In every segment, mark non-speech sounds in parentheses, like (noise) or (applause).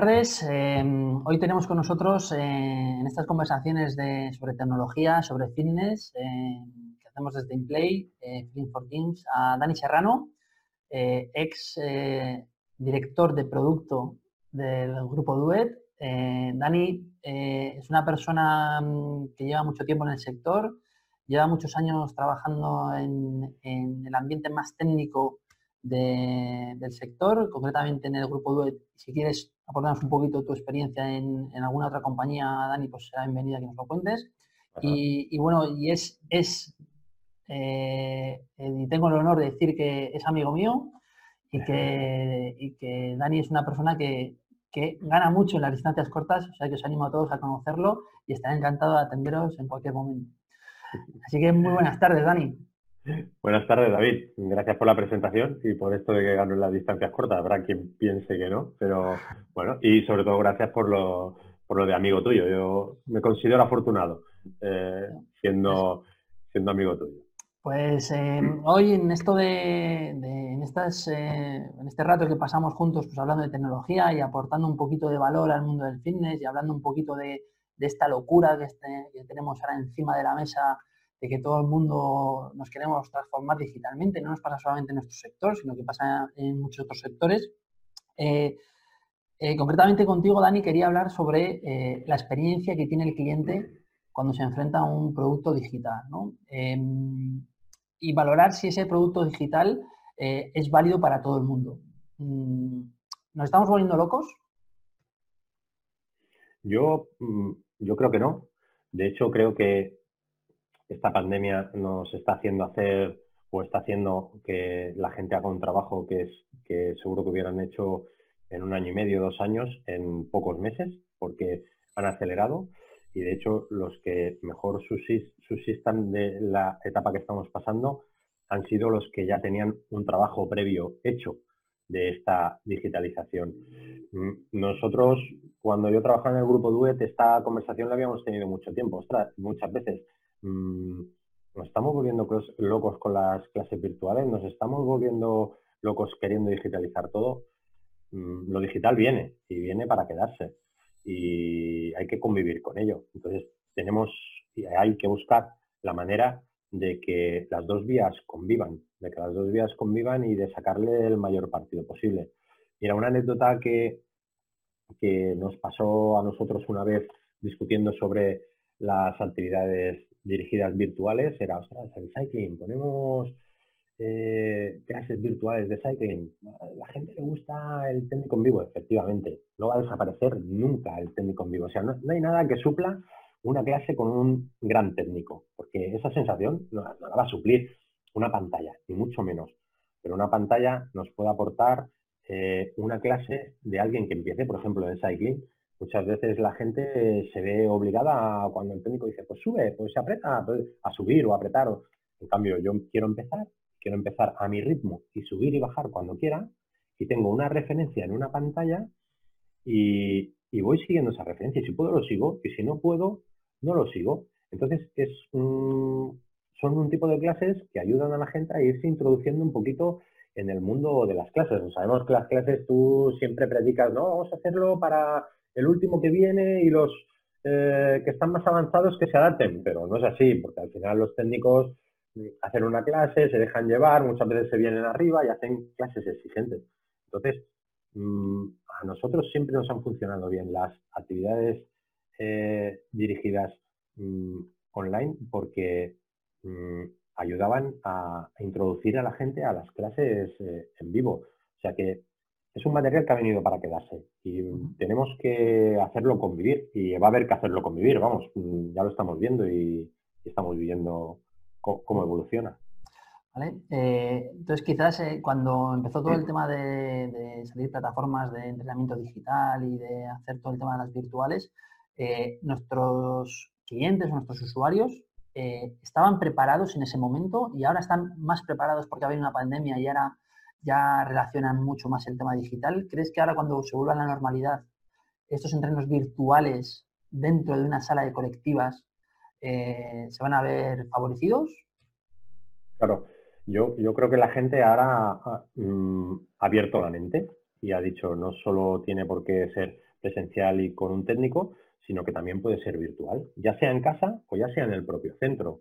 tardes. Em, hoy tenemos con nosotros eh, en estas conversaciones sobre tecnología, sobre fitness, em, que hacemos desde Inplay, eh, for Teams, a Dani Serrano, eh, ex director de producto del grupo Duet. Dani es una persona mm, que lleva mucho tiempo en el sector, lleva muchos años trabajando en, en el ambiente más técnico del sector, concretamente en el grupo Duet. Si quieres aportarnos un poquito tu experiencia en, alguna otra compañía, Dani, pues será bienvenida que nos lo cuentes. Y, bueno, y es, es eh, y tengo el honor de decir que es amigo mío y que, (laughs) que Dani es una persona que, que, gana mucho en las distancias cortas, o sea que os animo a todos a conocerlo y estaré encantado de atenderos en cualquier momento. (laughs) Así que muy buenas tardes, Dani. Buenas tardes, David. Gracias por la presentación y por esto de que gano en las distancias cortas. Habrá quien piense que no, pero bueno, y sobre todo gracias por lo, por lo de amigo tuyo. Yo me considero afortunado eh, siendo, siendo amigo tuyo. Pues eh, hoy en esto de, en, estas, eh, en este rato que pasamos juntos, pues hablando de tecnología y aportando un poquito de valor al mundo del fitness y hablando un poquito de, esta locura que, este, que tenemos ahora encima de la mesa de que todo el mundo nos queremos transformar digitalmente. No nos pasa solamente en nuestro sector, sino que pasa en muchos otros sectores. Eh, eh, concretamente contigo, Dani, quería hablar sobre eh, la experiencia que tiene el cliente cuando se enfrenta a un producto digital em, y valorar si ese producto digital es válido para todo el mundo. Mm, ¿Nos estamos volviendo locos? Yo, mm, yo creo que no. De hecho, creo que esta pandemia nos está haciendo hacer o está haciendo que la gente haga un trabajo que, es, que seguro que hubieran hecho en un año y medio, dos años, en pocos meses, porque han acelerado y de hecho los que mejor subsistan de la etapa que estamos pasando han sido los que ya tenían un trabajo previo hecho de esta digitalización. Mm, nosotros, cuando yo trabajaba en el grupo Duet, esta conversación la habíamos tenido mucho tiempo, muchas veces. Mm, nos estamos volviendo locos con las clases virtuales, nos estamos volviendo locos queriendo digitalizar todo. Mm, lo digital viene y viene para quedarse y hay que convivir con ello. Entonces tenemos y hay que buscar la manera de que las dos vías convivan, de que las dos vías convivan y de sacarle el mayor partido posible. Mira, una anécdota que, que nos pasó a nosotros una vez discutiendo sobre las actividades dirigidas virtuales era, ostras, el cycling, ponemos eh, clases virtuales de cycling. La gente le gusta el técnico en vivo, efectivamente. No va a desaparecer nunca el técnico en vivo. O sea, no, hay nada que supla una clase con un gran técnico, porque esa sensación no, la va a suplir una pantalla, ni mucho menos. Pero una pantalla nos puede aportar eh, una clase de alguien que empiece, por ejemplo, en cycling, Muchas veces la gente se ve obligada cuando el técnico dice, pues sube, pues se aprieta, pues, a subir o a apretar. En cambio, yo quiero empezar, quiero empezar a mi ritmo y subir y bajar cuando quiera y tengo una referencia en una pantalla y, voy siguiendo esa referencia. Y si puedo, lo sigo y si no puedo, no lo sigo. Entonces, es son un tipo de clases que ayudan a la gente a irse introduciendo un poquito en el mundo de las clases. Sabemos que las clases tú siempre predicas, no, vamos a hacerlo para el último que viene y los eh, que están más avanzados que se adapten, pero no es así, porque al final los técnicos mm, hacen una clase, se dejan llevar, muchas veces se vienen arriba y hacen clases exigentes. Entonces, mm, a nosotros siempre nos han funcionado bien las actividades eh, dirigidas mm, online porque ayudaban a, introducir a la gente a las clases eh, en vivo. O sea que es un material que ha venido para quedarse y tenemos que hacerlo convivir y va a haber que hacerlo convivir, vamos, mm, ya lo estamos viendo y, estamos viendo cómo, evoluciona. Eh, entonces, quizás eh, cuando empezó todo el tema de, salir plataformas de entrenamiento digital y de hacer todo el tema de las virtuales, eh, nuestros clientes, nuestros usuarios, estaban preparados en ese momento y ahora están más preparados porque había una pandemia y ahora ya relacionan mucho más el tema digital. ¿Crees que ahora cuando se vuelva a la normalidad, estos entrenos virtuales dentro de una sala de colectivas eh, se van a ver favorecidos? Claro, yo, yo creo que la gente ahora ha mm, abierto la mente y ha dicho no solo tiene por qué ser presencial y con un técnico, sino que también puede ser virtual, ya sea en casa o ya sea en el propio centro.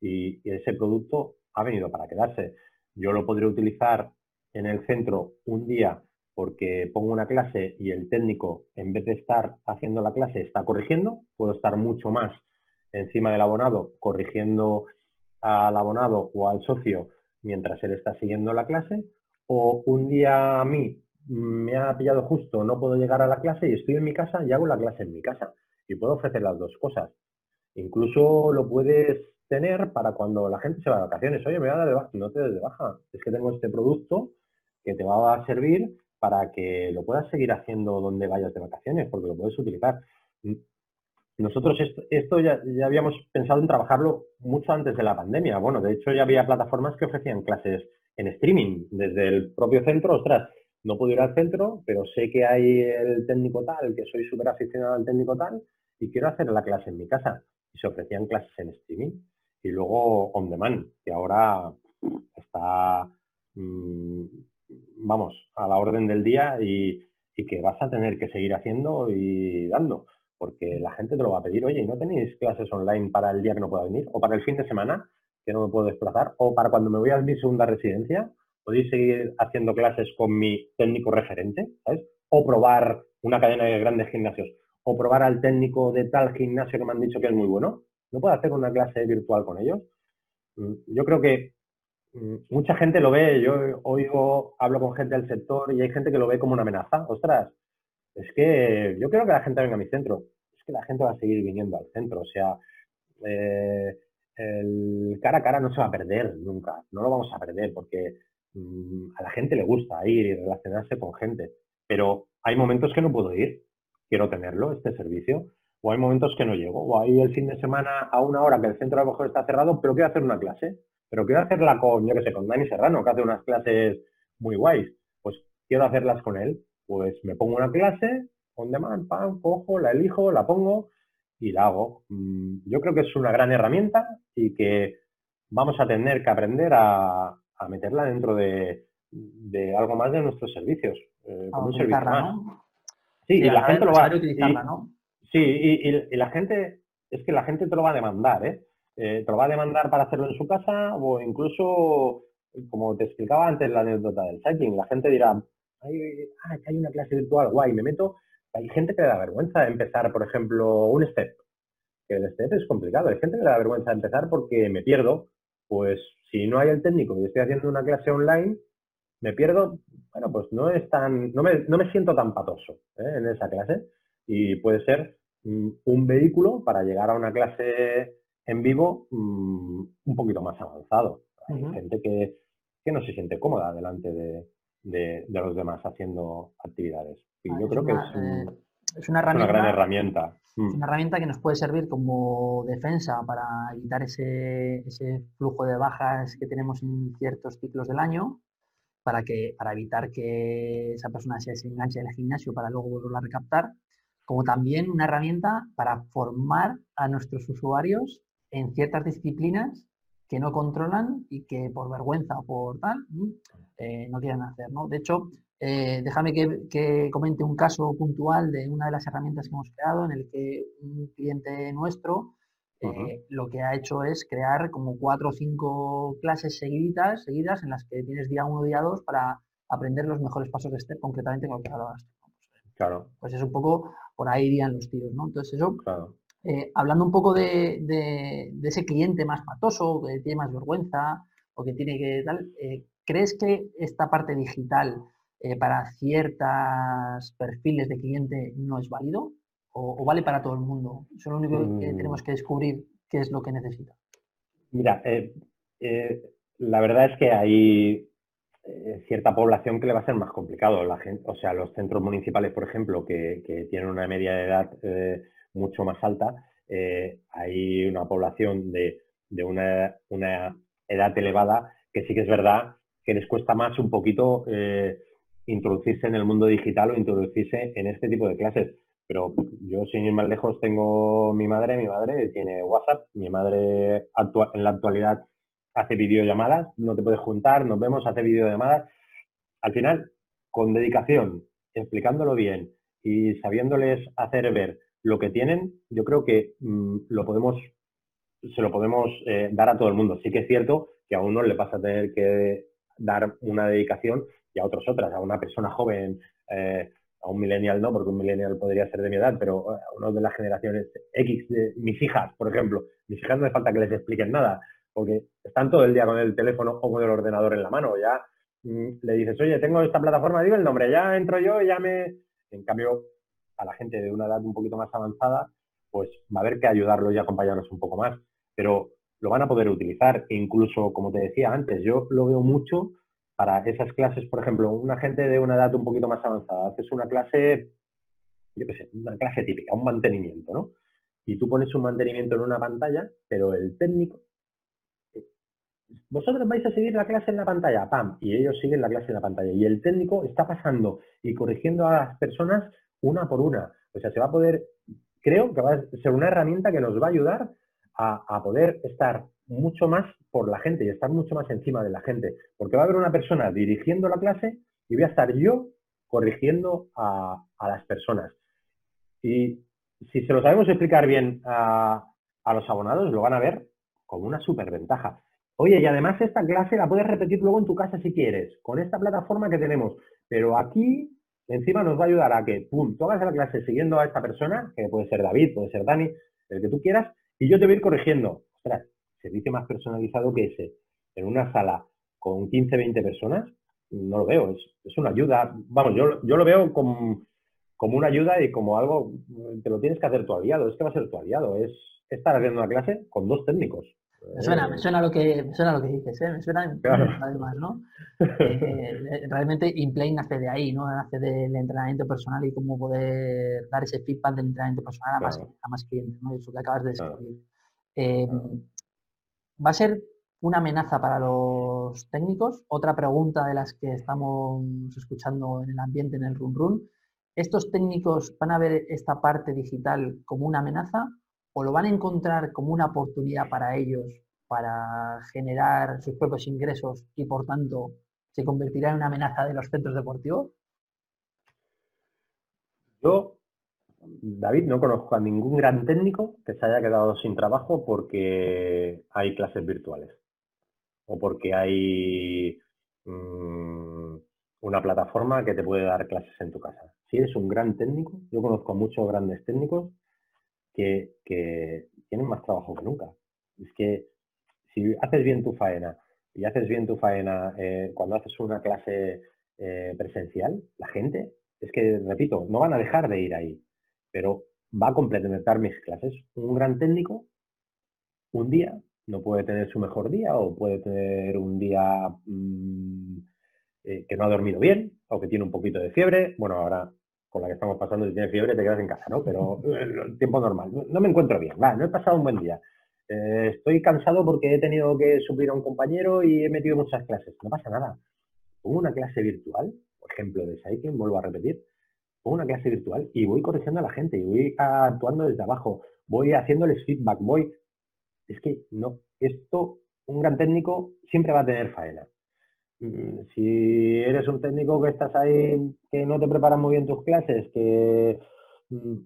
Y, ese producto ha venido para quedarse. Yo lo podré utilizar en el centro un día porque pongo una clase y el técnico, en vez de estar haciendo la clase, está corrigiendo. Puedo estar mucho más encima del abonado corrigiendo al abonado o al socio mientras él está siguiendo la clase. O un día a mí me ha pillado justo, no puedo llegar a la clase y estoy en mi casa y hago la clase en mi casa. Y puedo ofrecer las dos cosas. Incluso lo puedes tener para cuando la gente se va de vacaciones. Oye, me voy a dar de baja. No te des de baja. Es que tengo este producto que te va a servir para que lo puedas seguir haciendo donde vayas de vacaciones, porque lo puedes utilizar. Nosotros esto, ya, ya, habíamos pensado en trabajarlo mucho antes de la pandemia. Bueno, de hecho ya había plataformas que ofrecían clases en streaming desde el propio centro. Ostras, no puedo ir al centro, pero sé que hay el técnico tal, que soy súper aficionado al técnico tal, y quiero hacer la clase en mi casa. Y se ofrecían clases en streaming. Y luego on demand, que ahora está, mm, vamos, a la orden del día y, que vas a tener que seguir haciendo y dando. Porque la gente te lo va a pedir, oye, ¿no tenéis clases online para el día que no pueda venir? ¿O para el fin de semana, que no me puedo desplazar? ¿O para cuando me voy a mi segunda residencia? podéis seguir haciendo clases con mi técnico referente, ¿sabes? O probar una cadena de grandes gimnasios, o probar al técnico de tal gimnasio que me han dicho que es muy bueno. ¿No puedo hacer una clase virtual con ellos? Mm, yo creo que mucha gente lo ve, yo oigo, hablo con gente del sector y hay gente que lo ve como una amenaza. Ostras, es que yo quiero que la gente venga a mi centro. Es que la gente va a seguir viniendo al centro. O sea, eh, el cara a cara no se va a perder nunca. No lo vamos a perder porque Mm, a la gente le gusta ir y relacionarse con gente, pero hay momentos que no puedo ir, quiero tenerlo, este servicio, o hay momentos que no llego, o hay el fin de semana a una hora que el centro a lo mejor está cerrado, pero quiero hacer una clase, pero quiero hacerla con, yo qué sé, con Dani Serrano, que hace unas clases muy guays, pues quiero hacerlas con él, pues me pongo una clase, on demand, pam, cojo, la elijo, la pongo y la hago. Mm, yo creo que es una gran herramienta y que vamos a tener que aprender a, a meterla dentro de, algo más de nuestros servicios. Eh, como un servicio más. Sí, y, la gente lo va a utilizarla, ¿no? Sí, y, la gente, es que la gente te lo va a demandar, ¿eh? ¿Eh? Te lo va a demandar para hacerlo en su casa o incluso, como te explicaba antes la anécdota del cycling, la gente dirá, hay, hay una clase virtual, guay, me meto. Hay gente que le da vergüenza empezar, por ejemplo, un step. Que el step es complicado. Hay gente que le da vergüenza empezar porque me pierdo. Pues si no hay el técnico y estoy haciendo una clase online, me pierdo, bueno, pues no es tan, no me, no me siento tan patoso ¿eh? en esa clase y puede ser mm, un vehículo para llegar a una clase en vivo mm, un poquito más avanzado. Hay gente que, no se siente cómoda delante de, los demás haciendo actividades. Y ah, yo creo que es, es una, herramienta, gran herramienta. Es mm. una herramienta que nos puede servir como defensa para evitar ese, flujo de bajas que tenemos en ciertos ciclos del año, para, que, para evitar que esa persona se desenganche del gimnasio para luego volverlo a recaptar, como también una herramienta para formar a nuestros usuarios en ciertas disciplinas que no controlan y que por vergüenza o por tal mm, eh, no quieren hacer. ¿no? De hecho, eh, déjame que, comente un caso puntual de una de las herramientas que hemos creado en el que un cliente nuestro eh, lo que ha hecho es crear como cuatro o cinco clases seguidas, seguidas en las que tienes día uno, día dos para aprender los mejores pasos de STEP, concretamente con lo que hablabas. Claro. Pues es un poco, por ahí irían los tiros, ¿no? Entonces eso, eh, hablando un poco de, de, ese cliente más patoso, que tiene más vergüenza o que tiene que tal, ¿crees que esta parte digital eh, para ciertos perfiles de cliente no es válido? ¿O, vale para todo el mundo? Eso es lo único que mm. tenemos que descubrir qué es lo que necesita. Mira, eh, eh, la verdad es que hay cierta población que le va a ser más complicado. La gente, o sea, los centros municipales, por ejemplo, que, tienen una media de edad mucho más alta, hay una población de, una, una, edad elevada que sí que es verdad que les cuesta más un poquito introducirse en el mundo digital o introducirse en este tipo de clases. Pero yo, sin ir más lejos, tengo mi madre, mi madre tiene WhatsApp, mi madre en la actualidad hace videollamadas, no te puedes juntar, nos vemos, hace videollamadas. Al final, con dedicación, explicándolo bien y sabiéndoles hacer ver lo que tienen, yo creo que mm, lo podemos, se lo podemos eh, dar a todo el mundo. Sí que es cierto que a uno le pasa a tener que dar una dedicación y a otros otras. A una persona joven, eh, a un millennial no, porque un millennial podría ser de mi edad, pero a uno de las generaciones X, de mis hijas, por ejemplo, mis hijas no hace falta que les expliquen nada, porque están todo el día con el teléfono o con el ordenador en la mano. Ya mm, le dices, oye, tengo esta plataforma, digo el nombre, ya entro yo ya me... En cambio, a la gente de una edad un poquito más avanzada, pues va a haber que ayudarlos y acompañarlos un poco más. Pero lo van a poder utilizar. E incluso, como te decía antes, yo lo veo mucho para esas clases, por ejemplo, una gente de una edad un poquito más avanzada, haces una clase, yo qué sé, una clase típica, un mantenimiento, ¿no? Y tú pones un mantenimiento en una pantalla, pero el técnico, vosotros vais a seguir la clase en la pantalla, ¡pam! Y ellos siguen la clase en la pantalla. Y el técnico está pasando y corrigiendo a las personas una por una. O sea, se va a poder, creo que va a ser una herramienta que nos va a ayudar a, poder estar mucho más por la gente y estar mucho más encima de la gente. Porque va a haber una persona dirigiendo la clase y voy a estar yo corrigiendo a, las personas. Y si se lo sabemos explicar bien a, los abonados, lo van a ver como una superventaja. Oye, y además esta clase la puedes repetir luego en tu casa si quieres, con esta plataforma que tenemos. Pero aquí, encima nos va a ayudar a que, pum, tú hagas la clase siguiendo a esta persona, que puede ser David, puede ser Dani, el que tú quieras, y yo te voy a ir corrigiendo. Ostras, servicio más personalizado que ese en una sala con 15, 20 personas, no lo veo. Es, una ayuda. Vamos, yo, yo lo veo como, como, una ayuda y como algo, te lo tienes que hacer tu aliado. Es que va a ser tu aliado. Es estar haciendo una clase con dos técnicos. Me suena, me suena lo que, me suena lo que dices, ¿eh? me suena además, (laughs) ¿no? Eh, realmente InPlay nace de ahí, ¿no? Nace del entrenamiento personal y cómo poder dar ese feedback del entrenamiento personal a, más, a más clientes, ¿no? Eso que acabas de describir. Em, ¿Va a ser una amenaza para los técnicos? Otra pregunta de las que estamos escuchando en el ambiente, en el run run. ¿Estos técnicos van a ver esta parte digital como una amenaza o lo van a encontrar como una oportunidad para ellos para generar sus propios ingresos y por tanto se convertirá en una amenaza de los centros deportivos? Yo, David, no conozco a ningún gran técnico que se haya quedado sin trabajo porque hay clases virtuales o porque hay mm, una plataforma que te puede dar clases en tu casa. Si eres un gran técnico, yo conozco muchos grandes técnicos que, tienen más trabajo que nunca. Es que si haces bien tu faena y haces bien tu faena eh, cuando haces una clase eh, presencial, la gente, es que, repito, no van a dejar de ir ahí, pero va a complementar mis clases. Un gran técnico, un día, no puede tener su mejor día o puede tener un día mm, eh, que no ha dormido bien o que tiene un poquito de fiebre. Bueno, ahora con la que estamos pasando, si tienes fiebre te quedas en casa, ¿no? Pero el tiempo normal. No, me encuentro bien, va, no he pasado un buen día. Eh, estoy cansado porque he tenido que suplir a un compañero y he metido muchas clases. No pasa nada. Pongo una clase virtual, por ejemplo, de Cycling, vuelvo a repetir, pongo una clase virtual y voy corrigiendo a la gente y voy actuando desde abajo, voy haciéndoles feedback, voy... Es que no, esto, un gran técnico siempre va a tener faena. Mm, si eres un técnico que estás ahí, que no te preparas muy bien tus clases, que mm,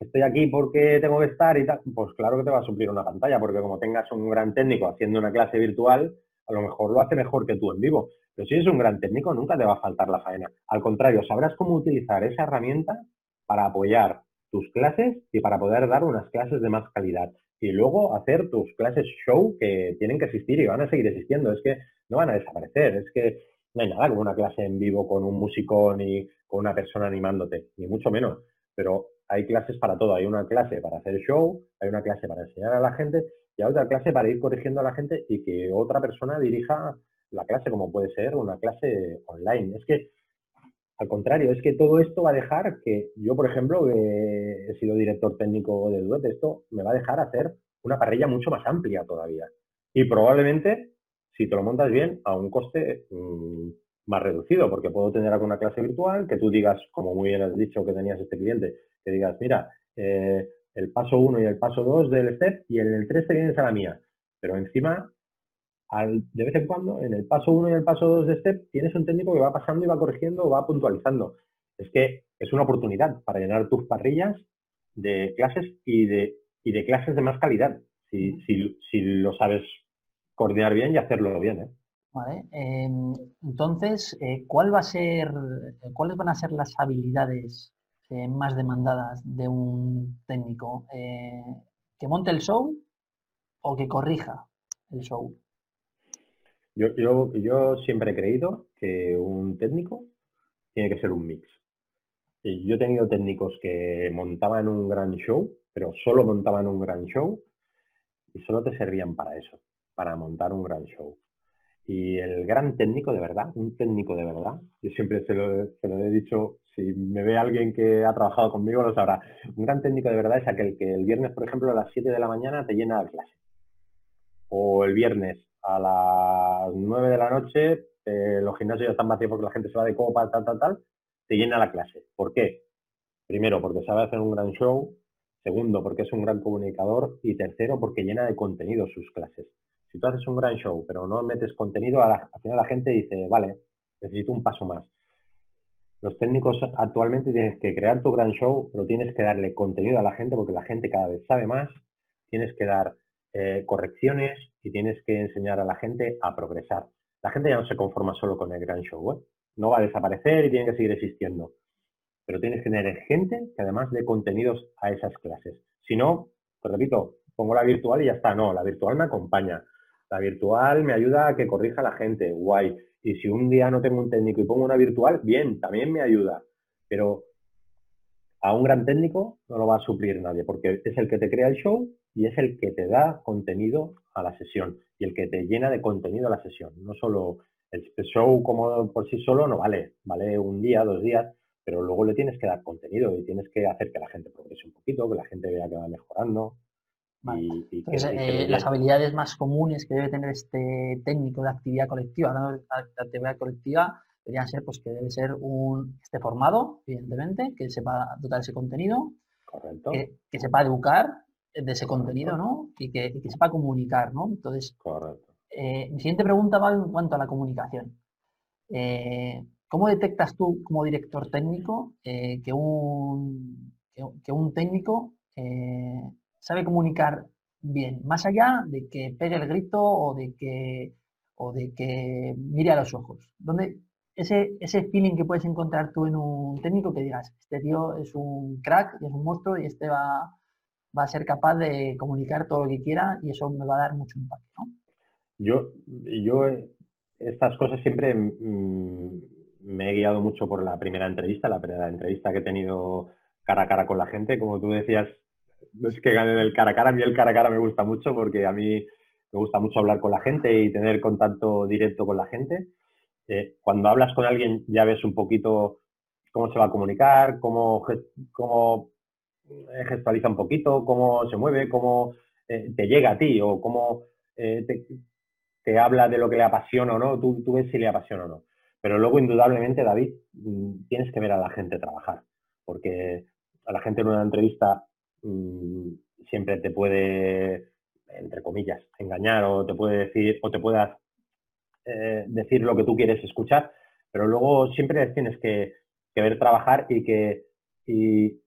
estoy aquí porque tengo que estar y tal, pues claro que te va a suplir una pantalla, porque como tengas un gran técnico haciendo una clase virtual, a lo mejor lo hace mejor que tú en vivo. Pero si eres un gran técnico, nunca te va a faltar la faena. Al contrario, sabrás cómo utilizar esa herramienta para apoyar tus clases y para poder dar unas clases de más calidad. Y luego hacer tus clases show que tienen que existir y van a seguir existiendo. Es que no van a desaparecer. Es que no hay nada como una clase en vivo con un músico ni con una persona animándote, ni mucho menos. Pero hay clases para todo. Hay una clase para hacer show, hay una clase para enseñar a la gente y hay otra clase para ir corrigiendo a la gente y que otra persona dirija la clase, como puede ser una clase online. Es que, al contrario, es que todo esto va a dejar que yo, por ejemplo, he sido director técnico de Duet, esto me va a dejar hacer una parrilla mucho más amplia todavía. Y probablemente si te lo montas bien, a un coste mm, más reducido, porque puedo tener alguna clase virtual que tú digas, como muy bien has dicho que tenías este cliente, que digas, mira, eh, el paso 1 y el paso 2 del step y en el 3 te vienes a la mía. Pero encima de vez en cuando, en el paso 1 y el paso 2 de STEP, tienes un técnico que va pasando y va corrigiendo va puntualizando. Es que es una oportunidad para llenar tus parrillas de clases y de, y de clases de más calidad, si, si, si lo sabes coordinar bien y hacerlo bien. ¿eh? Vale. Em, entonces, eh, ¿cuál va a ser, ¿cuáles van a ser las habilidades eh, más demandadas de un técnico? Eh, ¿Que monte el show o que corrija el show? Yo, yo, yo siempre he creído que un técnico tiene que ser un mix. Yo he tenido técnicos que montaban un gran show, pero solo montaban un gran show y solo te servían para eso, para montar un gran show. Y el gran técnico de verdad, un técnico de verdad, yo siempre se lo, he dicho, si me ve alguien que ha trabajado conmigo lo sabrá, un gran técnico de verdad es aquel que el viernes, por ejemplo, a las 7 de la mañana te llena la clase. O el viernes a las 9 de la noche, eh, los gimnasios ya están vacíos porque la gente se va de copa, tal, tal, tal, te llena la clase. ¿Por qué? Primero, porque sabe hacer un gran show. Segundo, porque es un gran comunicador. Y tercero, porque llena de contenido sus clases. Si tú haces un gran show, pero no metes contenido, al final la gente dice, vale, necesito un paso más. Los técnicos actualmente tienes que crear tu gran show, pero tienes que darle contenido a la gente porque la gente cada vez sabe más. Tienes que dar eh, correcciones y tienes que enseñar a la gente a progresar. La gente ya no se conforma solo con el gran show, ¿eh? no va a desaparecer y tiene que seguir existiendo. Pero tienes que tener gente que además dé contenidos a esas clases. Si no, te repito, pongo la virtual y ya está. No, la virtual me acompaña. La virtual me ayuda a que corrija la gente, guay. Y si un día no tengo un técnico y pongo una virtual, bien, también me ayuda. Pero a un gran técnico no lo va a suplir nadie, porque es el que te crea el show y es el que te da contenido a la sesión y el que te llena de contenido a la sesión. No solo el show como por sí solo no vale, vale un día, dos días, pero luego le tienes que dar contenido y tienes que hacer que la gente progrese un poquito, que la gente vea que va mejorando. Eh, las habilidades más comunes que debe tener este técnico de actividad colectiva, de actividad colectiva, deberían ser pues que debe ser un esté formado, evidentemente, que sepa dotar ese contenido, Que, sepa educar de ese contenido, ¿no? Y que, sepa comunicar, ¿no? Entonces, eh, mi siguiente pregunta va en cuanto a la comunicación. Eh, ¿Cómo detectas tú como director técnico que, un, que, un técnico sabe comunicar bien, más allá de que pegue el grito o de que, o de que mire a los ojos. Donde ese, ese feeling que puedes encontrar tú en un técnico que digas, este tío es un crack es un monstruo y este va, va a ser capaz de comunicar todo lo que quiera y eso me va a dar mucho impacto. Yo, yo estas cosas siempre mm, me he guiado mucho por la primera entrevista, la primera entrevista que he tenido cara a cara con la gente. Como tú decías, es que ganen el cara a cara, a mí el cara a cara me gusta mucho porque a mí me gusta mucho hablar con la gente y tener contacto directo con la gente. Eh, cuando hablas con alguien ya ves un poquito cómo se va a comunicar, cómo, cómo eh, gestualiza un poquito, cómo se mueve, cómo eh, te llega a ti o cómo te, habla de lo que le apasiona o no, tú, tú ves si le apasiona o no. Pero luego, indudablemente, David, mm, tienes que ver a la gente trabajar, porque a la gente en una entrevista siempre te puede, entre comillas, engañar o te puede decir, o te pueda eh, decir lo que tú quieres escuchar, pero luego siempre tienes que, ver trabajar y que, y,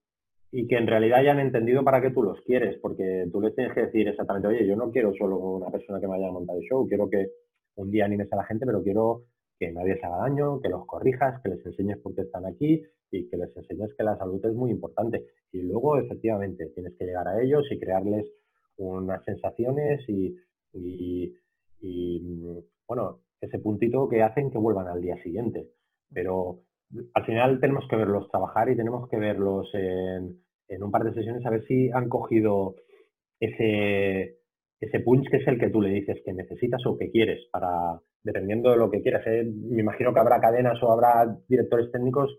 que en realidad hayan entendido para qué tú los quieres, porque tú les tienes que decir exactamente, oye, yo no quiero solo una persona que me vaya a montar el show, quiero que un día animes a la gente, pero quiero que nadie se haga daño, que los corrijas, que les enseñes por qué están aquí y que les enseñes que la salud es muy importante. Y luego, efectivamente, tienes que llegar a ellos y crearles unas sensaciones y, bueno, ese puntito que hacen que vuelvan al día siguiente. Pero al final tenemos que verlos trabajar y tenemos que verlos en, en un par de sesiones a ver si han cogido ese, ese punch que es el que tú le dices que necesitas o que quieres para, dependiendo de lo que quieras. ¿eh? Me imagino que habrá cadenas o habrá directores técnicos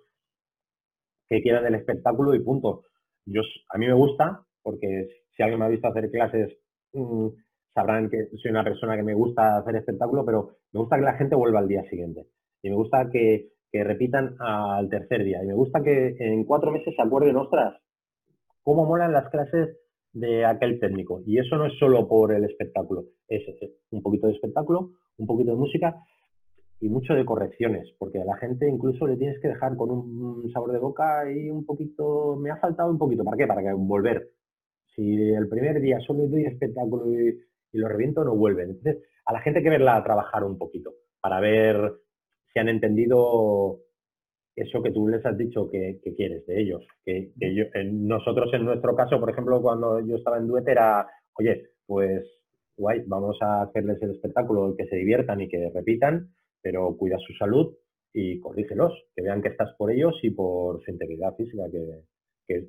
que quieran el espectáculo y punto. Yo, a mí me gusta, porque si alguien me ha visto hacer clases, mm, sabrán que soy una persona que me gusta hacer espectáculo, pero me gusta que la gente vuelva al día siguiente. Y me gusta que, que repitan al tercer día. Y me gusta que en cuatro meses se acuerden, ostras, cómo molan las clases de aquel técnico. Y eso no es solo por el espectáculo, es un poquito de espectáculo, un poquito de música y mucho de correcciones, porque a la gente incluso le tienes que dejar con un sabor de boca y un poquito, me ha faltado un poquito, ¿para qué? Para que volver. Si el primer día solo doy espectáculo y, lo reviento, no vuelven. Entonces, a la gente que verla trabajar un poquito para ver si han entendido eso que tú les has dicho que, quieres de ellos. Que, nosotros en nuestro caso, por ejemplo, cuando yo estaba en Duet era, oye, pues guay, vamos a hacerles el espectáculo, que se diviertan y que repitan, pero cuida su salud y corrígelos, que vean que estás por ellos y por su integridad física, que,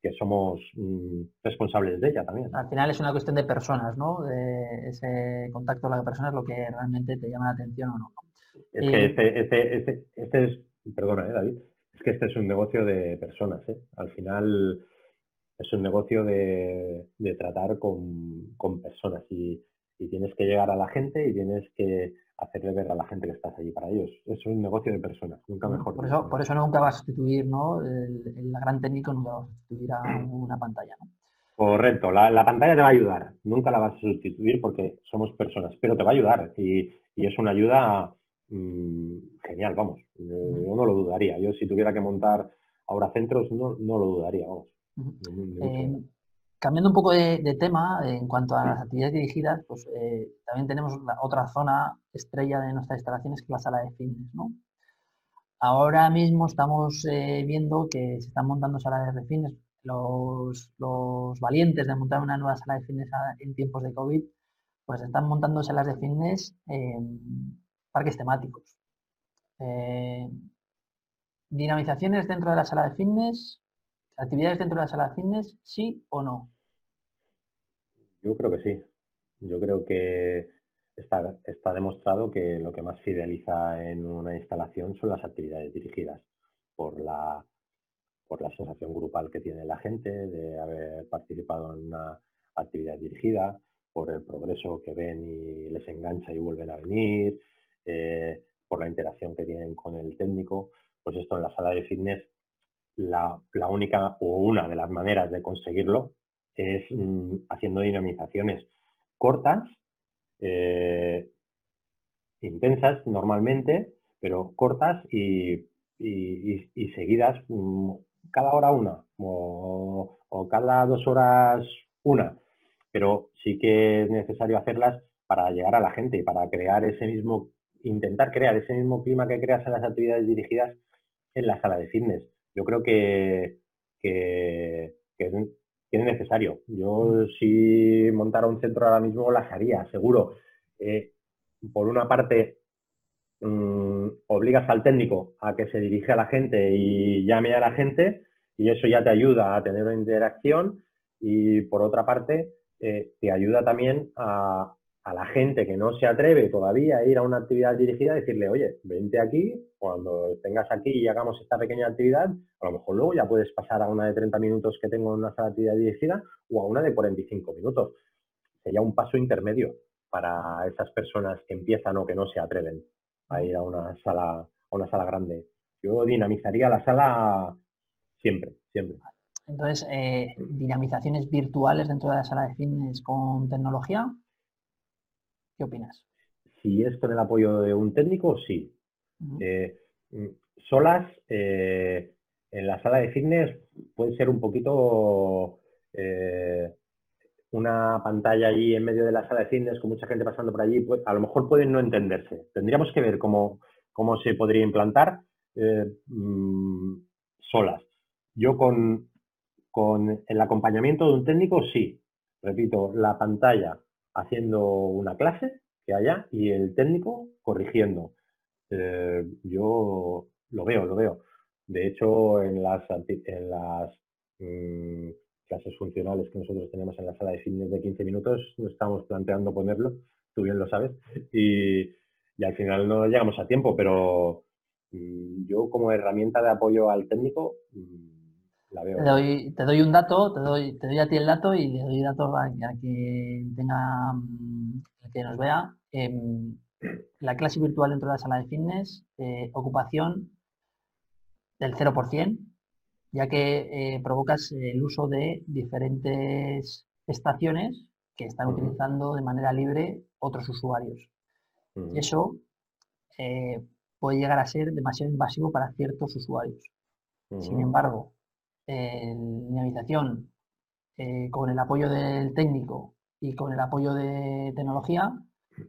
que, somos mm, responsables de ella también. Al final es una cuestión de personas, ¿no? De ese contacto con la persona es lo que realmente te llama la atención o no. Es que este, este, este, este es perdona, ¿eh, David, es que este es un negocio de personas. ¿eh? Al final es un negocio de, tratar con, personas y, tienes que llegar a la gente y tienes que hacerle ver a la gente que estás allí para ellos. Es un negocio de personas, nunca mejor. Por eso, por eso nunca vas a sustituir, ¿no? El, gran técnico nunca va a sustituir a (clears throat) una pantalla, ¿no? Correcto, la, pantalla te va a ayudar, nunca la vas a sustituir porque somos personas, pero te va a ayudar y, y es una ayuda Mm, genial, vamos. Yo no lo dudaría. Yo si tuviera que montar ahora centros, no, no lo dudaría, vamos. Eh, cambiando un poco de, tema, en cuanto a las actividades dirigidas, pues eh, también tenemos otra zona estrella de nuestras instalaciones, que es la sala de fitness, ¿no? Ahora mismo estamos eh, viendo que se están montando salas de fitness. Los, los, valientes de montar una nueva sala de fitness en tiempos de COVID, pues están montando salas de fitness parques temáticos. Eh, dinamizaciones dentro de la sala de fitness, actividades dentro de la sala fitness, sí o no. Yo creo que sí. Yo creo que está, está demostrado que lo que más fideliza en una instalación son las actividades dirigidas por la, por la sensación grupal que tiene la gente de haber participado en una actividad dirigida, por el progreso que ven y les engancha y vuelven a venir, eh, por la interacción que tienen con el técnico, pues esto en la sala de fitness, la, única o una de las maneras de conseguirlo es mm, haciendo dinamizaciones cortas, eh, intensas normalmente, pero cortas y, seguidas mm, cada hora una o, o, cada dos horas una. Pero sí que es necesario hacerlas para llegar a la gente y para crear ese mismo intentar crear ese mismo clima que creas en las actividades dirigidas en la sala de fitness. Yo creo que, que, es, necesario. Yo si montara un centro ahora mismo las haría, seguro. Eh, por una parte, mm, obligas al técnico a que se dirige a la gente y llame a la gente y eso ya te ayuda a tener una interacción y por otra parte, eh, te ayuda también a, a la gente que no se atreve todavía a ir a una actividad dirigida, decirle, oye, vente aquí, cuando tengas aquí y hagamos esta pequeña actividad, a lo mejor luego ya puedes pasar a una de 30 minutos que tengo en una sala de actividad dirigida o a una de 45 minutos. Sería un paso intermedio para esas personas que empiezan o que no se atreven a ir a una sala, a una sala grande. Yo dinamizaría la sala siempre, siempre. Entonces, eh, dinamizaciones virtuales dentro de la sala de fitness con tecnología, ¿Qué opinas? Si es con el apoyo de un técnico, sí. Eh, mm, solas, eh, en la sala de fitness puede ser un poquito eh, una pantalla allí en medio de la sala de fitness con mucha gente pasando por allí, pues, a lo mejor pueden no entenderse. Tendríamos que ver cómo, cómo se podría implantar mm, solas. Yo con, con el acompañamiento de un técnico, sí. Repito, la pantalla haciendo una clase que haya y el técnico corrigiendo. Eh, yo lo veo, lo veo. De hecho, en las, mm, clases funcionales que nosotros tenemos en la sala de fitness de 15 minutos, no estamos planteando ponerlo, tú bien lo sabes, y, al final no llegamos a tiempo, pero mm, yo como herramienta de apoyo al técnico te doy, un dato, te doy, te doy a ti el dato y le doy datos a, a quien tenga, mm, que nos vea. Em, la clase virtual dentro de la sala de fitness, eh, ocupación del 0%, ya que eh, provocas el uso de diferentes estaciones que están utilizando de manera libre otros usuarios. Eso eh, puede llegar a ser demasiado invasivo para ciertos usuarios. Sin embargo, en minimización, eh, con el apoyo del técnico y con el apoyo de tecnología,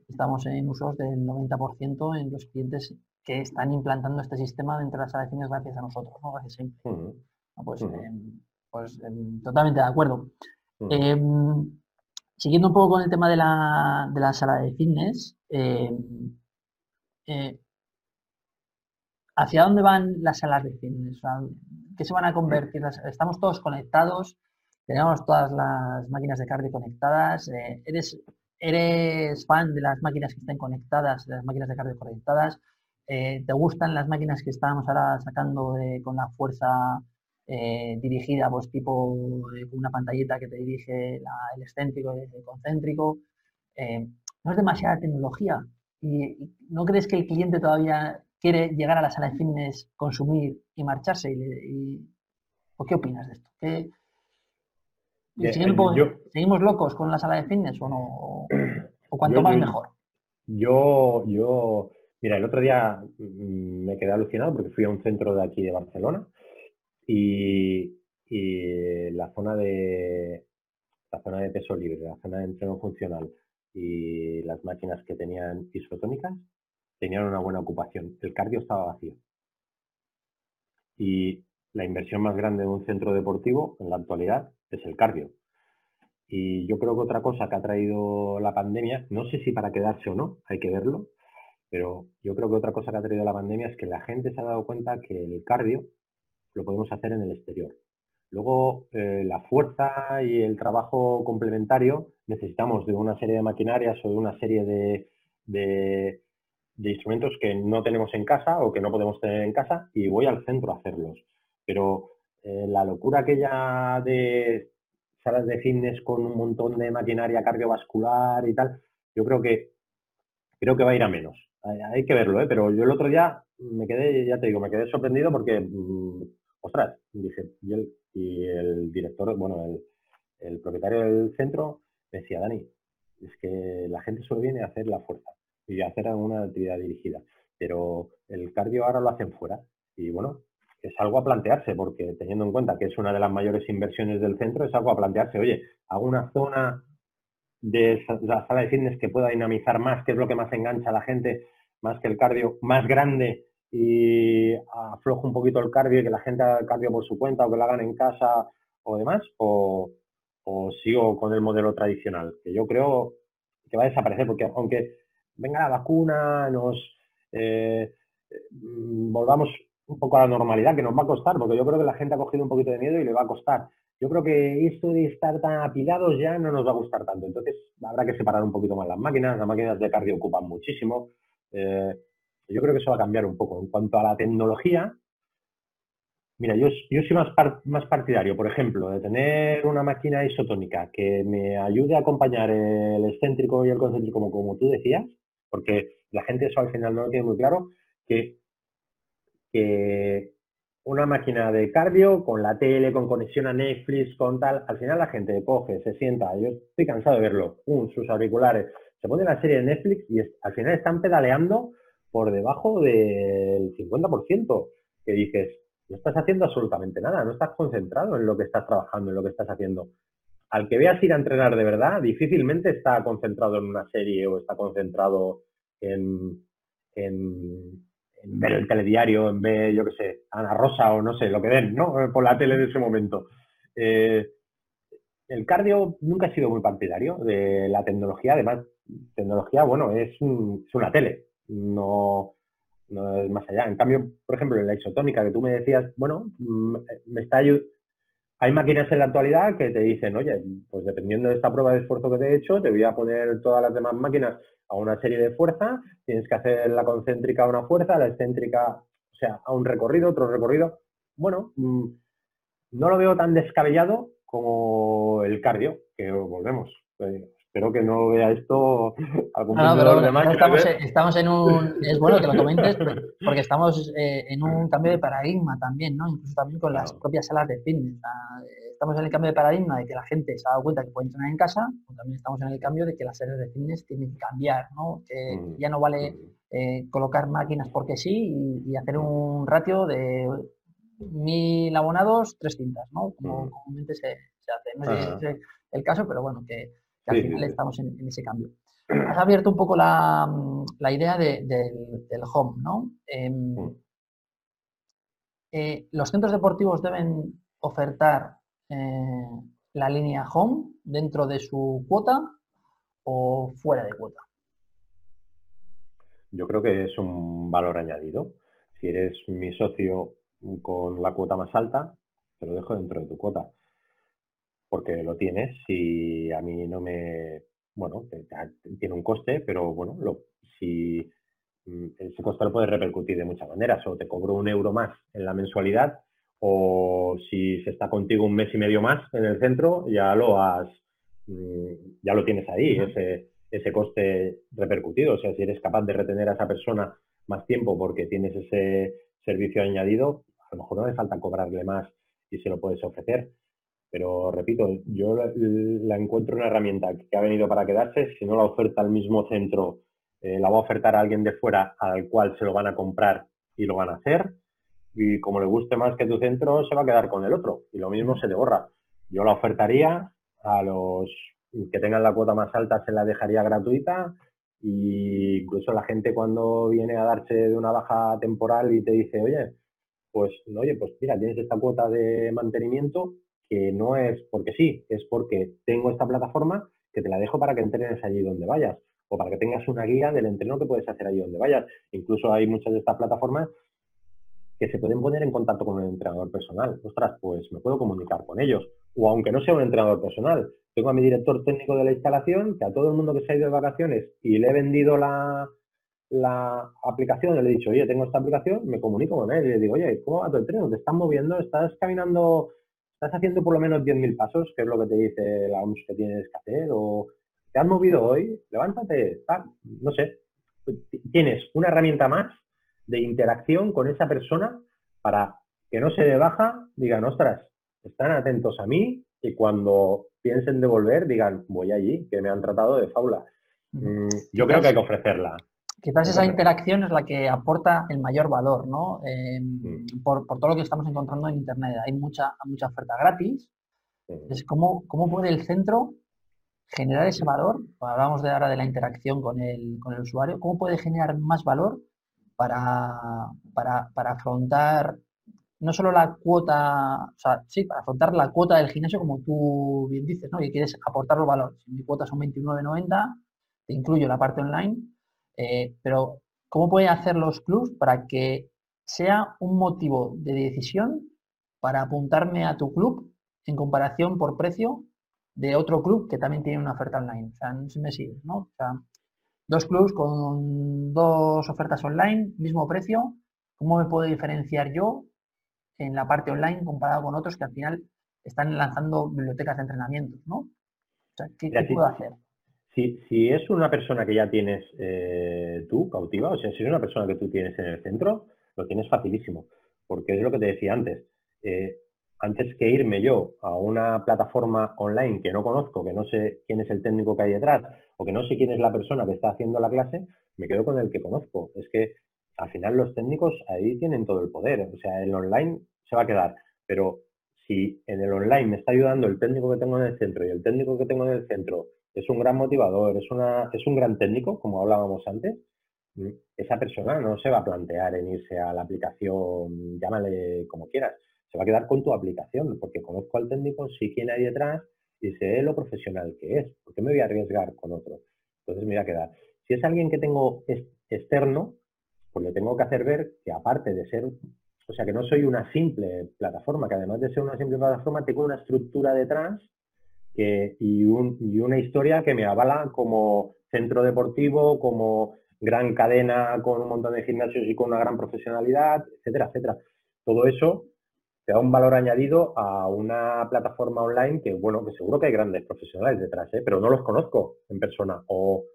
estamos en usos del 90% en los clientes que están implantando este sistema dentro de las aleaciones gracias a nosotros, ¿no? Gracias a Pues, em, pues em, totalmente de acuerdo. Em, siguiendo un poco con el tema de la, de la sala de fitness, eh, ¿hacia dónde van las salas de fitness? ¿Qué se van a convertir? Estamos todos conectados, tenemos todas las máquinas de cardio conectadas. Eh, ¿eres, ¿Eres fan de las máquinas que estén conectadas, de las máquinas de cardio conectadas? Eh, ¿Te gustan las máquinas que estábamos ahora sacando con la fuerza eh, dirigida, pues tipo una pantallita que te dirige el excéntrico el concéntrico? no es demasiada tecnología. ¿Y, no crees que el cliente todavía quiere llegar a la sala de fitness, consumir y marcharse? Y, ¿O qué opinas de esto? ¿Seguimos locos con la sala de fitness o no? ¿O cuanto más mejor? Yo, yo, mira, el otro día mm, me quedé alucinado porque fui a un centro de aquí de Barcelona y, la zona de la zona de peso libre, la zona de entreno funcional y las máquinas que tenían isotónicas tenían una buena ocupación. El cardio estaba vacío. Y la inversión más grande de un centro deportivo en la actualidad es el cardio. Y yo creo que otra cosa que ha traído la pandemia, no sé si para quedarse o no, hay que verlo, pero yo creo que otra cosa que ha traído la pandemia es que la gente se ha dado cuenta que el cardio lo podemos hacer en el exterior. Luego, eh, la fuerza y el trabajo complementario necesitamos de una serie de maquinarias o de una serie de, de, instrumentos que no tenemos en casa o que no podemos tener en casa y voy al centro a hacerlos. Pero eh, la locura aquella de salas de fitness con un montón de maquinaria cardiovascular y tal, yo creo que creo que va a ir a menos. Hay, que verlo, ¿eh? pero yo el otro día me quedé, ya te digo, me quedé sorprendido porque, mm, ostras, dije, y el, y el director, bueno, el, el propietario del centro decía, Dani, es que la gente solo viene a hacer la fuerza y hacer alguna actividad dirigida, pero el cardio ahora lo hacen fuera. Y bueno, es algo a plantearse, porque teniendo en cuenta que es una de las mayores inversiones del centro, es algo a plantearse, oye, hago una zona de la sala de fitness que pueda dinamizar más, que es lo que más engancha a la gente, más que el cardio, más grande y aflojo un poquito el cardio y que la gente haga cardio por su cuenta o que lo hagan en casa o demás, o, sigo con el modelo tradicional, que yo creo que va a desaparecer, porque aunque venga la vacuna, nos eh, mm, volvamos un poco a la normalidad, que nos va a costar, porque yo creo que la gente ha cogido un poquito de miedo y le va a costar. Yo creo que esto de estar tan apilados ya no nos va a gustar tanto. Entonces habrá que separar un poquito más las máquinas. Las máquinas de cardio ocupan muchísimo. Eh, yo creo que eso va a cambiar un poco. En cuanto a la tecnología, mira, yo, yo soy más, más partidario, por ejemplo, de tener una máquina isotónica que me ayude a acompañar el excéntrico y el concéntrico, como, como tú decías, porque la gente eso al final no lo tiene muy claro, que que una máquina de cardio con la tele, con conexión a Netflix, con tal, al final la gente coge, se sienta, yo estoy cansado de verlo, sus auriculares, se pone la serie de Netflix y al final están pedaleando por debajo del 50%, que dices, no estás haciendo absolutamente nada, no estás concentrado en lo que estás trabajando, en lo que estás haciendo. Al que veas ir a entrenar de verdad, difícilmente está concentrado en una serie o está concentrado en en ver el telediario, en ver, yo qué sé, Ana Rosa o no sé, lo que den, ¿no? Eh, por la tele en ese momento. Eh, el cardio nunca ha sido muy partidario de la tecnología, además, tecnología, bueno, es, una tele, no, no, es más allá. En cambio, por ejemplo, en la isotónica que tú me decías, bueno, mm, me está hay máquinas en la actualidad que te dicen, oye, pues dependiendo de esta prueba de esfuerzo que te he hecho, te voy a poner todas las demás máquinas a una serie de fuerza, tienes que hacer la concéntrica a una fuerza, la excéntrica, o sea, a un recorrido, otro recorrido. Bueno, mm, no lo veo tan descabellado como el cardio, que volvemos. Eh, espero que no vea esto algún no, pero estamos, estamos, en un... Es bueno que lo comentes porque estamos eh, en un cambio de paradigma también, ¿no? Incluso también con las propias salas de fitness. estamos en el cambio de paradigma de que la gente se ha dado cuenta que puede entrenar en casa, pero también estamos en el cambio de que las salas de fitness tienen que cambiar, ¿no? Que mm, ya no vale mm. eh, colocar máquinas porque sí y, hacer un ratio de mil abonados, tres cintas, ¿no? Como mm. comúnmente se, hace. No sé si es el caso, pero bueno, que, al final estamos en, ese cambio. Has abierto un poco la, idea del, home, ¿no? Em, mm. eh, ¿Los centros deportivos deben ofertar eh, la línea home dentro de su cuota o fuera de cuota? Yo creo que es un valor añadido. Si eres mi socio con la cuota más alta, te lo dejo dentro de tu cuota. Porque lo tienes y a mí no me... Bueno, tiene un coste, pero bueno, si mm, ese coste lo puede repercutir de muchas maneras. O te cobro un euro más en la mensualidad o si se está contigo un mes y medio más en el centro, ya lo has, mm, ya lo tienes ahí, ese, ese coste repercutido. O sea, si eres capaz de retener a esa persona más tiempo porque tienes ese servicio añadido, a lo mejor no hace falta cobrarle más y se lo puedes ofrecer. Pero repito, yo la, encuentro una herramienta que ha venido para quedarse. Si no la oferta al mismo centro, eh, la va a ofertar a alguien de fuera al cual se lo van a comprar y lo van a hacer. Y como le guste más que tu centro, se va a quedar con el otro. Y lo mismo se le borra. Yo la ofertaría a los que tengan la cuota más alta, se la dejaría gratuita. Y incluso la gente cuando viene a darse de una baja temporal y te dice, oye, pues oye, pues mira, tienes esta cuota de mantenimiento que no es porque sí, es porque tengo esta plataforma que te la dejo para que entrenes allí donde vayas o para que tengas una guía del entreno que puedes hacer allí donde vayas. Incluso hay muchas de estas plataformas que se pueden poner en contacto con un entrenador personal. Ostras, pues me puedo comunicar con ellos. O aunque no sea un entrenador personal, tengo a mi director técnico de la instalación, que a todo el mundo que se ha ido de vacaciones y le he vendido la, la aplicación, le he dicho, oye, tengo esta aplicación, me comunico con él y le digo, oye, ¿cómo va tu entreno? ¿Te estás moviendo? ¿Estás caminando? ¿Estás haciendo por lo menos 10.000 pasos? que es lo que te dice la OMS que tienes que hacer? ¿O te has movido hoy? Levántate, no sé. Tienes una herramienta más de interacción con esa persona para que no se de baja, digan, ostras, están atentos a mí y cuando piensen devolver, digan, voy allí, que me han tratado de faula. Mm, yo creo que hay que ofrecerla. Quizás esa interacción es la que aporta el mayor valor, ¿no? Em, mm. por, todo lo que estamos encontrando en Internet. Hay mucha, mucha oferta gratis. Entonces, ¿cómo, ¿cómo puede el centro generar ese valor? Hablamos de ahora de la interacción con el, con el usuario. ¿Cómo puede generar más valor para, para, para, afrontar no solo la cuota, o sea, sí, para afrontar la cuota del gimnasio, como tú bien dices, ¿no? Y quieres aportar los valores. Si mi cuota son 29,90, te incluyo la parte online, eh, pero, ¿cómo pueden hacer los clubs para que sea un motivo de decisión para apuntarme a tu club en comparación por precio de otro club que también tiene una oferta online? O sea, no se me sigue, ¿no? O sea, dos clubs con dos ofertas online, mismo precio, ¿cómo me puedo diferenciar yo en la parte online comparado con otros que al final están lanzando bibliotecas de entrenamiento, ¿no? O sea, ¿qué, puedo hacer? Si, es una persona que ya tienes eh, tú cautiva, o sea, si es una persona que tú tienes en el centro, lo tienes facilísimo, porque es lo que te decía antes. Eh, antes que irme yo a una plataforma online que no conozco, que no sé quién es el técnico que hay detrás, o que no sé quién es la persona que está haciendo la clase, me quedo con el que conozco. Es que al final los técnicos ahí tienen todo el poder. O sea, el online se va a quedar, pero si en el online me está ayudando el técnico que tengo en el centro y el técnico que tengo en el centro es un gran motivador, es, una, es un gran técnico, como hablábamos antes, mm, esa persona no se va a plantear en irse a la aplicación, llámale como quieras, se va a quedar con tu aplicación, porque conozco al técnico, sé quién hay detrás y sé lo profesional que es, ¿por qué me voy a arriesgar con otro? Entonces me voy a quedar. Si es alguien que tengo externo, pues le tengo que hacer ver que aparte de ser, o sea, que no soy una simple plataforma, que además de ser una simple plataforma, tengo una estructura detrás y, una historia que me avala como centro deportivo, como gran cadena con un montón de gimnasios y con una gran profesionalidad, etcétera, etcétera. Todo eso te da un valor añadido a una plataforma online que, bueno, que seguro que hay grandes profesionales detrás, ¿eh? pero no los conozco en persona o,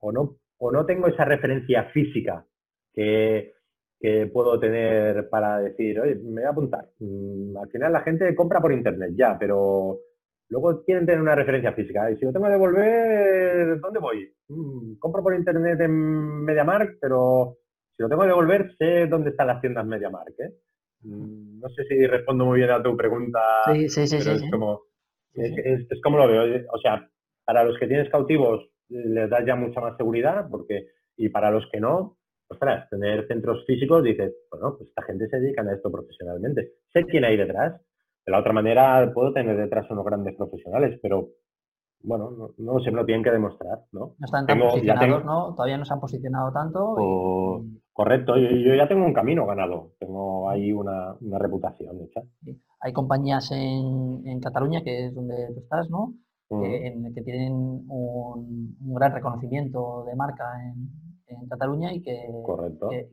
o, no, o no tengo esa referencia física que, que puedo tener para decir, oye, me voy a apuntar. Mm, al final la gente compra por internet ya, pero luego quieren tener una referencia física. Y si lo tengo que devolver, ¿dónde voy? Mm, compro por internet en MediaMark, pero si lo tengo que devolver, sé dónde están las tiendas MediaMark. ¿eh? Mm, no sé si respondo muy bien a tu pregunta. Sí, sí, sí. es, Como, es, como lo veo. O sea, para los que tienes cautivos les das ya mucha más seguridad, porque y para los que no, ostras, tener centros físicos, dices, bueno, pues esta gente se dedica a esto profesionalmente. Sé quién hay detrás. De la otra manera, puedo tener detrás unos grandes profesionales, pero bueno, no, no se me lo tienen que demostrar, ¿no? No están tan posicionados, ¿no? Todavía no se han posicionado tanto. Correcto, yo, ya tengo un camino ganado, tengo ahí una, reputación hecha. Hay compañías en, Cataluña, que es donde tú estás, ¿no? Que, que, tienen un, gran reconocimiento de marca en, en Cataluña y que,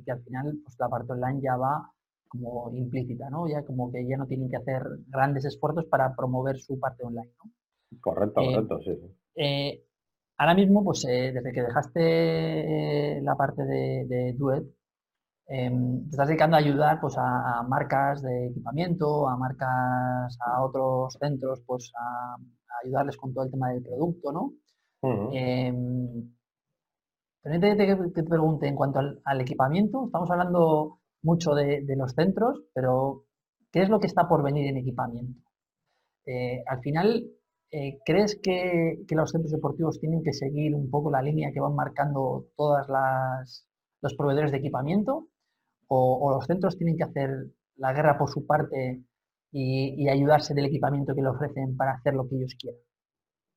que, al final pues, la parte online ya va como implícita, ¿no? Ya como que ya no tienen que hacer grandes esfuerzos para promover su parte online, ¿no? Correcto, eh, correcto, sí. Eh, ahora mismo, pues eh, desde que dejaste la parte de, de Duet, em, te estás dedicando a ayudar pues, a, marcas de equipamiento, a marcas, a otros centros, pues a, ayudarles con todo el tema del producto, ¿no? Permíteme que te pregunte en cuanto al, equipamiento. Estamos hablando mucho de, los centros, pero ¿qué es lo que está por venir en equipamiento? Eh, al final, eh, ¿crees que, los centros deportivos tienen que seguir un poco la línea que van marcando todos los proveedores de equipamiento? O, los centros tienen que hacer la guerra por su parte y, ayudarse del equipamiento que le ofrecen para hacer lo que ellos quieran?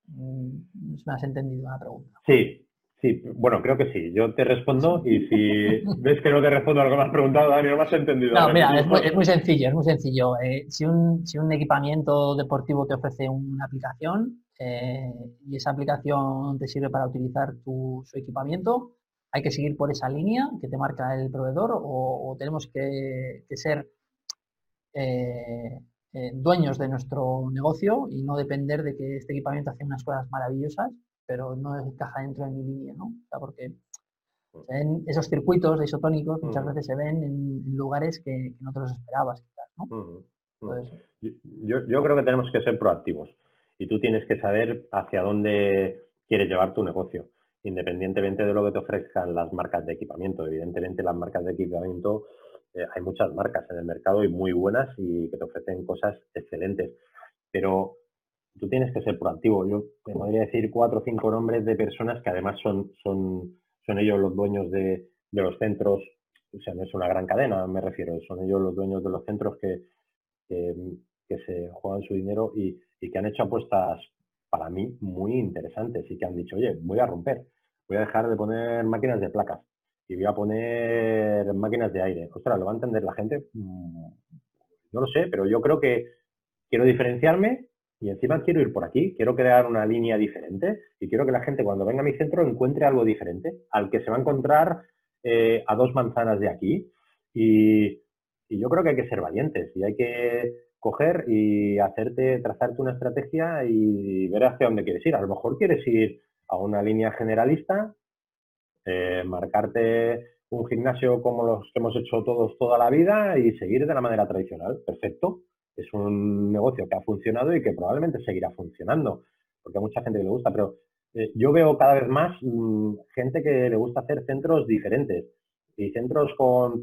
Mm, ¿Me has entendido la pregunta? Sí, Sí, bueno, creo que sí. Yo te respondo y si (laughs) ves que no te respondo a lo que me has preguntado, Dani, no me has entendido. No, mira, es muy, sencillo, es muy sencillo. Eh, si, un, si un equipamiento deportivo te ofrece una aplicación eh, y esa aplicación te sirve para utilizar tu, su equipamiento, hay que seguir por esa línea que te marca el proveedor o, tenemos que, ser eh, dueños de nuestro negocio y no depender de que este equipamiento hace unas cosas maravillosas pero no encaja dentro de mi línea, ¿no? O sea, porque en esos circuitos isotónicos muchas veces se ven en, lugares que, no te los esperabas, quizás, ¿no? yo, yo, creo que tenemos que ser proactivos y tú tienes que saber hacia dónde quieres llevar tu negocio, independientemente de lo que te ofrezcan las marcas de equipamiento. Evidentemente las marcas de equipamiento, eh, hay muchas marcas en el mercado y muy buenas y que te ofrecen cosas excelentes, pero tú tienes que ser proactivo. Yo te podría decir cuatro o cinco nombres de personas que además son, son, son ellos los dueños de, los centros, o sea, no es una gran cadena, me refiero, son ellos los dueños de los centros que, que, se juegan su dinero y, que han hecho apuestas para mí muy interesantes y que han dicho, oye, voy a romper, voy a dejar de poner máquinas de placas y voy a poner máquinas de aire. Ostras, ¿lo va a entender la gente? Mm, no lo sé, pero yo creo que quiero diferenciarme y encima quiero ir por aquí, quiero crear una línea diferente y quiero que la gente cuando venga a mi centro encuentre algo diferente al que se va a encontrar eh, a dos manzanas de aquí. Y, yo creo que hay que ser valientes y hay que coger y hacerte, trazarte una estrategia y ver hacia dónde quieres ir. A lo mejor quieres ir a una línea generalista, eh, marcarte un gimnasio como los que hemos hecho todos toda la vida y seguir de la manera tradicional. Perfecto es un negocio que ha funcionado y que probablemente seguirá funcionando, porque a mucha gente le gusta, pero eh, yo veo cada vez más mm, gente que le gusta hacer centros diferentes y centros con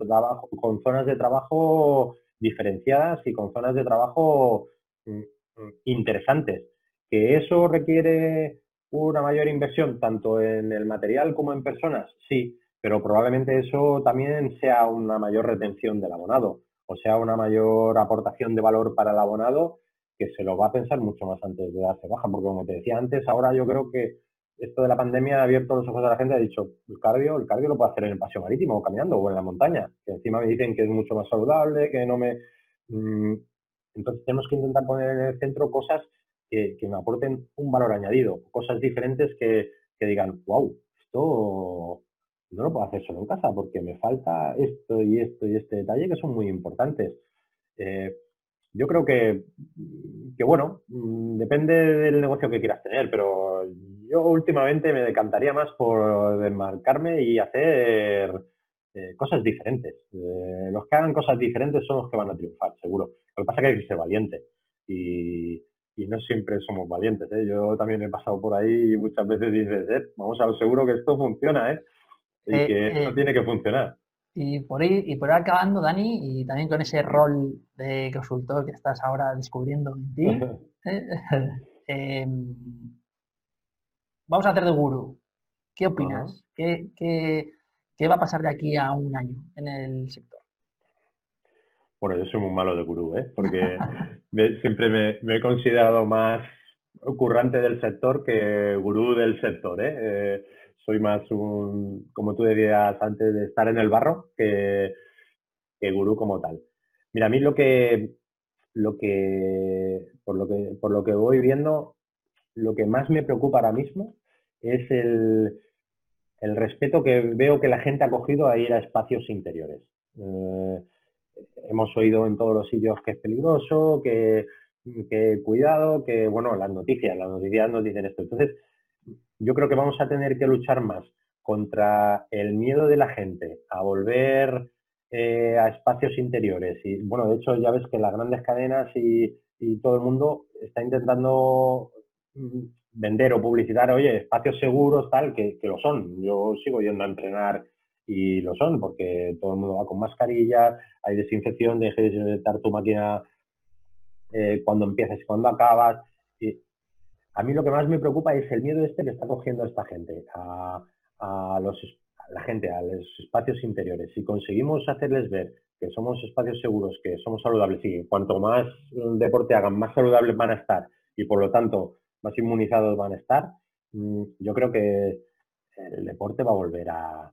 zonas de trabajo diferenciadas y con zonas de trabajo mm, mm, interesantes. Que eso requiere una mayor inversión tanto en el material como en personas, sí, pero probablemente eso también sea una mayor retención del abonado o sea una mayor aportación de valor para el abonado, que se lo va a pensar mucho más antes de darse baja, porque como te decía antes, ahora yo creo que esto de la pandemia ha abierto los ojos de la gente, ha dicho, el cardio, el cardio lo puedo hacer en el paseo marítimo, o caminando, o en la montaña, que encima me dicen que es mucho más saludable, que no me... Mm, entonces tenemos que intentar poner en el centro cosas que, me aporten un valor añadido, cosas diferentes que, que digan, wow, esto no lo puedo hacer solo en casa porque me falta esto y esto y este detalle que son muy importantes. Eh, yo creo que, que, bueno, mm, depende del negocio que quieras tener, pero yo últimamente me decantaría más por desmarcarme y hacer eh, cosas diferentes. Eh, los que hagan cosas diferentes son los que van a triunfar, seguro. Lo que pasa es que hay que ser valiente y, no siempre somos valientes. Yo también he pasado por ahí y muchas veces dices, vamos a lo seguro que esto funciona. Y que esto tiene que funcionar. Y por ahí, y por ahí acabando, Dani, y también con ese rol de consultor que estás ahora descubriendo en ti, (laughs) em, (laughs) vamos a hacer de gurú. ¿Qué opinas? ¿Qué, qué, va a pasar de aquí a un año en el sector? Bueno, yo soy muy malo de gurú, ¿eh? porque (laughs) siempre me, he considerado más currante del sector que gurú del sector. ¿eh? eh soy más un, como tú decías antes, de estar en el barro que, que gurú como tal. Mira, a mí lo que, lo que, por lo que, por lo que voy viendo, lo que más me preocupa ahora mismo es el, el respeto que veo que la gente ha cogido a ir a espacios interiores. Eh, hemos oído en todos los sitios que es peligroso, que, que cuidado, que bueno, las noticias, las noticias nos dicen esto. Entonces, yo creo que vamos a tener que luchar más contra el miedo de la gente a volver eh, a espacios interiores. Y bueno, de hecho ya ves que las grandes cadenas y, todo el mundo está intentando mm, vender o publicitar, oye, espacios seguros, tal, que, lo son. Yo sigo yendo a entrenar y lo son, porque todo el mundo va con mascarilla, hay desinfección, deje de desinfectar tu máquina eh, cuando empiezas y cuando acabas. A mí lo que más me preocupa es el miedo este que está cogiendo esta gente, a, la gente, a los espacios interiores. Si conseguimos hacerles ver que somos espacios seguros, que somos saludables y cuanto más deporte hagan, más saludables van a estar y por lo tanto más inmunizados van a estar, mm, yo creo que el deporte va a volver a,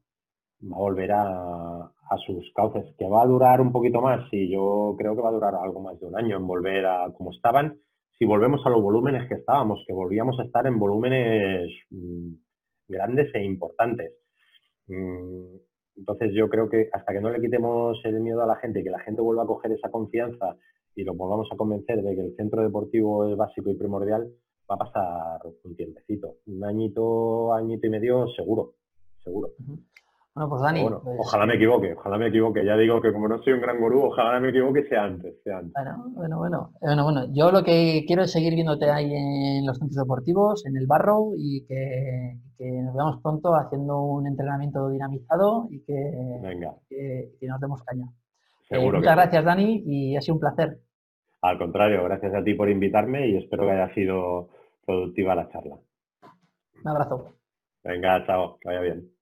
va a volver a, a, sus cauces, que va a durar un poquito más, y yo creo que va a durar algo más de un año en volver a como estaban, si volvemos a los volúmenes que estábamos, que volvíamos a estar en volúmenes mm, grandes e importantes. Mm, entonces yo creo que hasta que no le quitemos el miedo a la gente que la gente vuelva a coger esa confianza y lo volvamos a convencer de que el centro deportivo es básico y primordial, va a pasar un tiempecito. Un añito, añito y medio seguro, seguro. Bueno, pues Dani. Pues ojalá me equivoque, ojalá me equivoque. Ya digo que como no soy un gran gurú, ojalá me equivoque sea antes, Bueno, bueno, bueno, bueno, bueno. Yo lo que quiero es seguir viéndote ahí en los centros deportivos, en el barro, y que, nos veamos pronto haciendo un entrenamiento dinamizado y que, que, nos demos caña. Eh, muchas gracias, Dani, y ha sido un placer. Al contrario, gracias a ti por invitarme y espero que haya sido productiva la charla. Un abrazo. Venga, chao, que vaya bien.